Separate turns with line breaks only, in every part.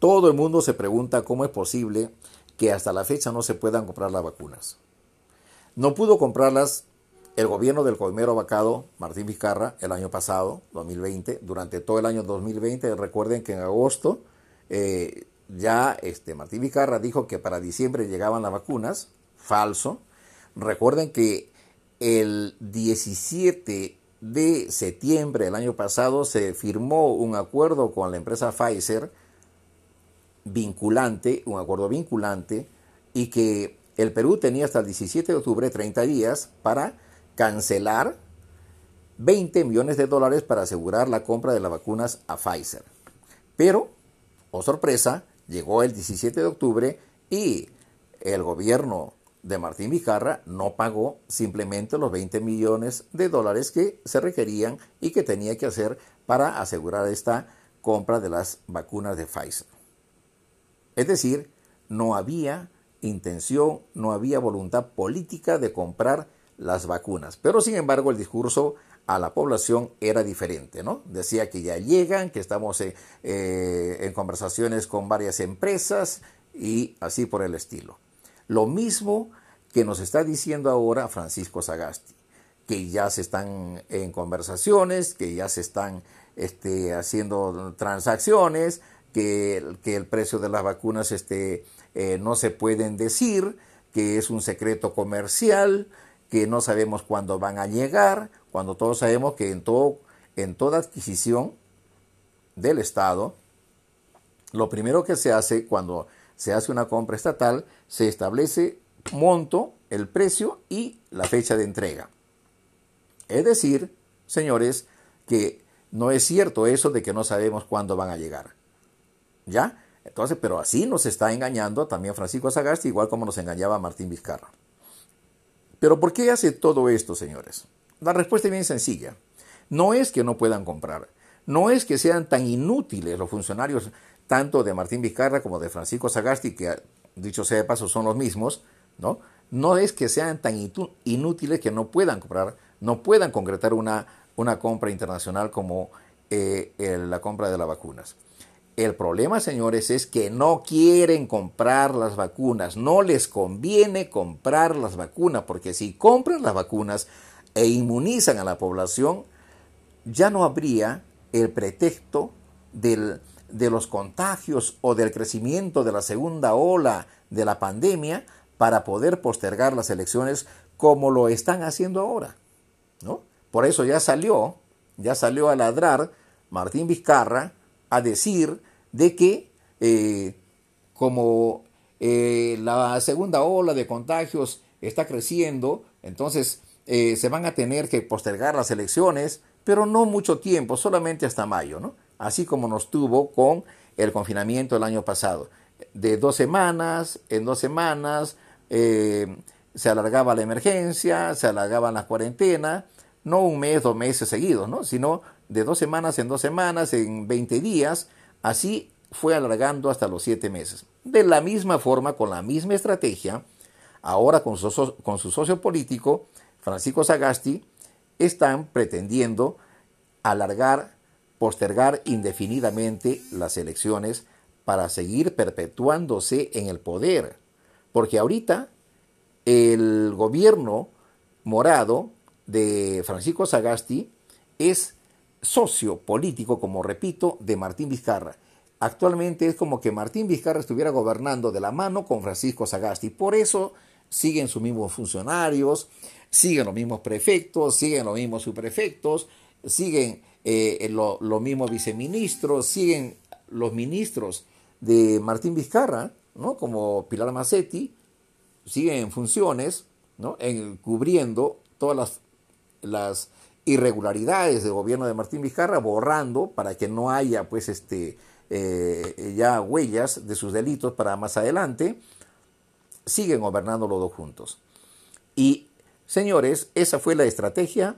Todo el mundo se pregunta cómo es posible que hasta la fecha no se puedan comprar las vacunas. No pudo comprarlas el gobierno del colmero vacado, Martín Vizcarra, el año pasado, 2020, durante todo el año 2020, recuerden que en agosto eh, ya este, Martín Vizcarra dijo que para diciembre llegaban las vacunas, falso. Recuerden que el 17 de septiembre del año pasado se firmó un acuerdo con la empresa Pfizer vinculante, un acuerdo vinculante, y que el Perú tenía hasta el 17 de octubre 30 días para cancelar 20 millones de dólares para asegurar la compra de las vacunas a Pfizer. Pero, oh sorpresa, llegó el 17 de octubre y el gobierno de Martín Vizcarra no pagó simplemente los 20 millones de dólares que se requerían y que tenía que hacer para asegurar esta compra de las vacunas de Pfizer. Es decir, no había intención, no había voluntad política de comprar las vacunas. Pero sin embargo el discurso a la población era diferente, ¿no? Decía que ya llegan, que estamos eh, eh, en conversaciones con varias empresas y así por el estilo. Lo mismo que nos está diciendo ahora Francisco Sagasti, que ya se están en conversaciones, que ya se están este, haciendo transacciones, que, el precio de las vacunas este, eh, no se pueden decir, que es un secreto comercial, que no sabemos cuándo van a llegar, cuando todos sabemos que en, todo, en toda adquisición del Estado, lo primero que se hace cuando se hace una compra estatal, se establece monto, el precio y la fecha de entrega. Es decir, señores, que no es cierto eso de que no sabemos cuándo van a llegar. ¿Ya? Entonces, pero así nos está engañando también Francisco Sagasti, igual como nos engañaba Martín Vizcarra. Pero ¿por qué hace todo esto, señores? La respuesta es bien sencilla. No es que no puedan comprar, no es que sean tan inútiles los funcionarios tanto de Martín Vizcarra como de Francisco Sagasti, que dicho sea de paso son los mismos, ¿no? No es que sean tan inútiles que no puedan comprar, no puedan concretar una, una compra internacional como eh, la compra de las vacunas. El problema, señores, es que no quieren comprar las vacunas, no les conviene comprar las vacunas, porque si compran las vacunas e inmunizan a la población, ya no habría el pretexto de los contagios o del crecimiento de la segunda ola de la pandemia para poder postergar las elecciones como lo están haciendo ahora. ¿no? Por eso ya salió, ya salió a ladrar Martín Vizcarra a decir de que eh, como eh, la segunda ola de contagios está creciendo, entonces eh, se van a tener que postergar las elecciones, pero no mucho tiempo, solamente hasta mayo, ¿no? así como nos tuvo con el confinamiento el año pasado. De dos semanas, en dos semanas se alargaba la emergencia, se alargaba la cuarentena, no un mes, dos meses seguidos, ¿no? sino de dos semanas en dos semanas, en 20 días, así fue alargando hasta los siete meses. De la misma forma, con la misma estrategia, ahora con su, socio político, Francisco Sagasti, están pretendiendo alargar postergar indefinidamente las elecciones para seguir perpetuándose en el poder. Porque ahorita el gobierno morado de Francisco Sagasti es socio político, como repito, de Martín Vizcarra. Actualmente es como que Martín Vizcarra estuviera gobernando de la mano con Francisco Sagasti. Por eso siguen sus mismos funcionarios, siguen los mismos prefectos, siguen los mismos subprefectos, siguen eh, los lo mismos viceministros, siguen los ministros de Martín Vizcarra, ¿no? como Pilar Macetti, siguen en funciones, ¿no? en, cubriendo todas las, las irregularidades del gobierno de Martín Vizcarra, borrando para que no haya pues este eh, ya huellas de sus delitos para más adelante, siguen gobernando los dos juntos. Y señores, esa fue la estrategia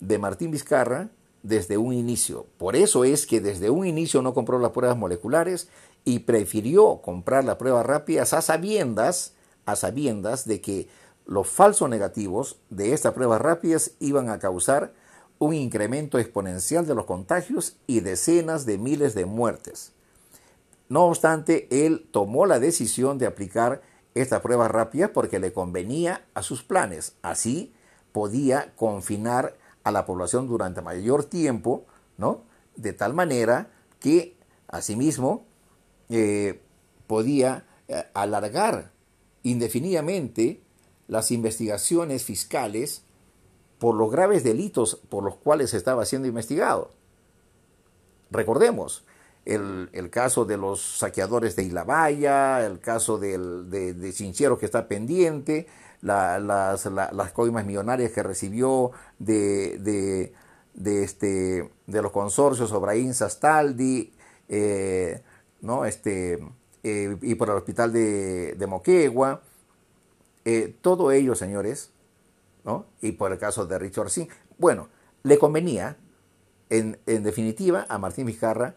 de Martín Vizcarra desde un inicio. Por eso es que desde un inicio no compró las pruebas moleculares y prefirió comprar las pruebas rápidas a sabiendas, a sabiendas de que los falsos negativos de estas pruebas rápidas iban a causar un incremento exponencial de los contagios y decenas de miles de muertes. No obstante, él tomó la decisión de aplicar esta prueba rápida porque le convenía a sus planes. Así podía confinar a la población durante mayor tiempo, ¿no? De tal manera que, asimismo, eh, podía eh, alargar indefinidamente las investigaciones fiscales por los graves delitos por los cuales estaba siendo investigado. Recordemos, el, caso de los saqueadores de Ilabaya, el caso del, de, de que está pendiente, las, coimas millonarias que recibió de, de, este, de los consorcios Obraín Sastaldi, eh, ¿no? este, eh, y por el hospital de, de Moquegua. Eh, todo ello, señores, ¿no? y por el caso de Richard Singh, bueno, le convenía, en, en definitiva, a Martín Vizcarra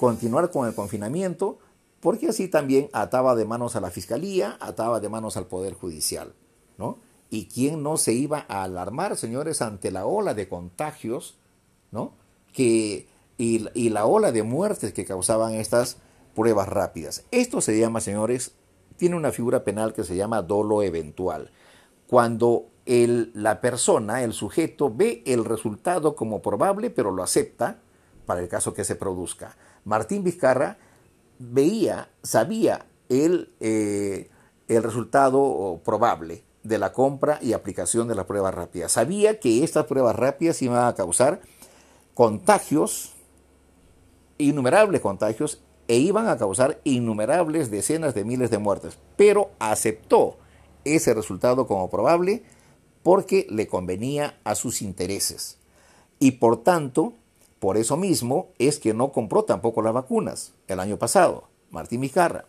continuar con el confinamiento, porque así también ataba de manos a la fiscalía, ataba de manos al Poder Judicial. ¿no? ¿Y quién no se iba a alarmar, señores, ante la ola de contagios ¿no? que, y, y la ola de muertes que causaban estas pruebas rápidas? Esto se llama, señores, tiene una figura penal que se llama dolo eventual. Cuando la persona, el sujeto, ve el resultado como probable, pero lo acepta para el caso que se produzca. Martín Vizcarra veía, sabía el, eh, el resultado probable de la compra y aplicación de la prueba rápida. Sabía que estas pruebas rápidas iban a causar contagios, innumerables contagios, e iban a causar innumerables decenas de miles de muertes, pero aceptó ese resultado como probable porque le convenía a sus intereses. Y por tanto, por eso mismo es que no compró tampoco las vacunas el año pasado, Martín Mijarra.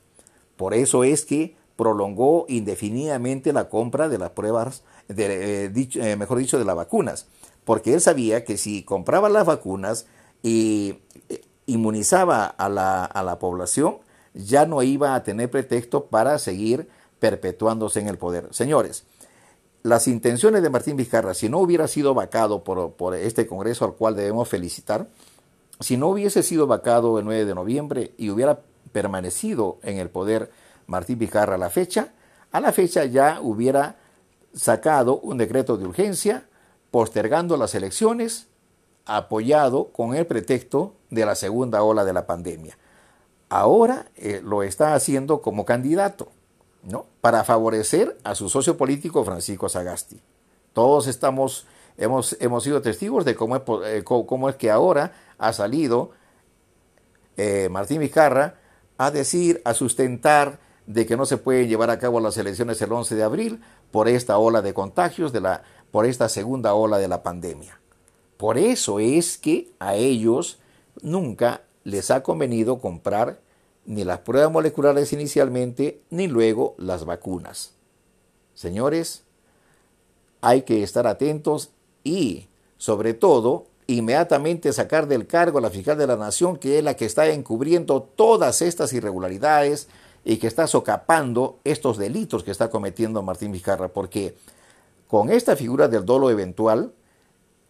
Por eso es que prolongó indefinidamente la compra de las pruebas, eh, eh, mejor dicho, de las vacunas, porque él sabía que si compraba las vacunas y eh, inmunizaba a la población, ya no iba a tener pretexto para seguir perpetuándose en el poder. Señores, las intenciones de Martín Vizcarra, si no hubiera sido vacado por, este Congreso al cual debemos felicitar, si no hubiese sido vacado el 9 de noviembre y hubiera permanecido en el poder Martín Vizcarra a la fecha, a la fecha ya hubiera sacado un decreto de urgencia postergando las elecciones apoyado con el pretexto de la segunda ola de la pandemia. Ahora eh, lo está haciendo como candidato. ¿No? para favorecer a su socio político Francisco Sagasti. Todos estamos, hemos, hemos sido testigos de cómo es, eh, cómo es que ahora ha salido eh, Martín Vizcarra a decir, a sustentar de que no se pueden llevar a cabo las elecciones el 11 de abril por esta ola de contagios, de la, por esta segunda ola de la pandemia. Por eso es que a ellos nunca les ha convenido comprar ni las pruebas moleculares inicialmente, ni luego las vacunas. Señores, hay que estar atentos y, sobre todo, inmediatamente sacar del cargo a la fiscal de la Nación, que es la que está encubriendo todas estas irregularidades y que está socapando estos delitos que está cometiendo Martín Vizcarra, porque con esta figura del dolo eventual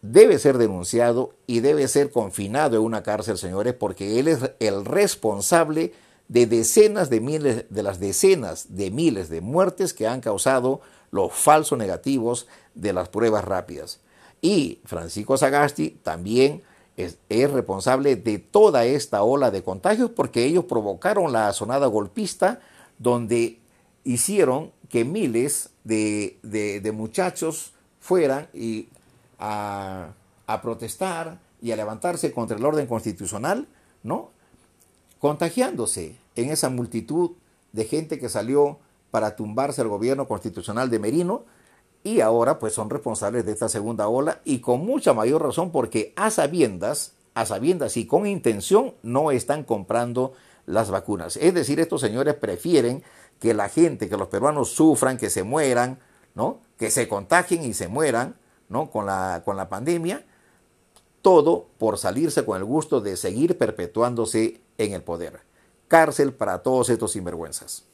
debe ser denunciado y debe ser confinado en una cárcel, señores, porque él es el responsable de decenas de miles, de las decenas de miles de muertes que han causado los falsos negativos de las pruebas rápidas. Y Francisco Sagasti también es, responsable de toda esta ola de contagios porque ellos provocaron la sonada golpista donde hicieron que miles de, de, muchachos fueran y a, protestar y a levantarse contra el orden constitucional, ¿no? contagiándose en esa multitud de gente que salió para tumbarse al gobierno constitucional de Merino y ahora pues son responsables de esta segunda ola y con mucha mayor razón porque a sabiendas, a sabiendas y con intención no están comprando las vacunas. Es decir, estos señores prefieren que la gente, que los peruanos sufran, que se mueran, ¿no? Que se contagien y se mueran, ¿no? Con la, con la pandemia, todo por salirse con el gusto de seguir perpetuándose en el poder. Cárcel para todos estos sinvergüenzas.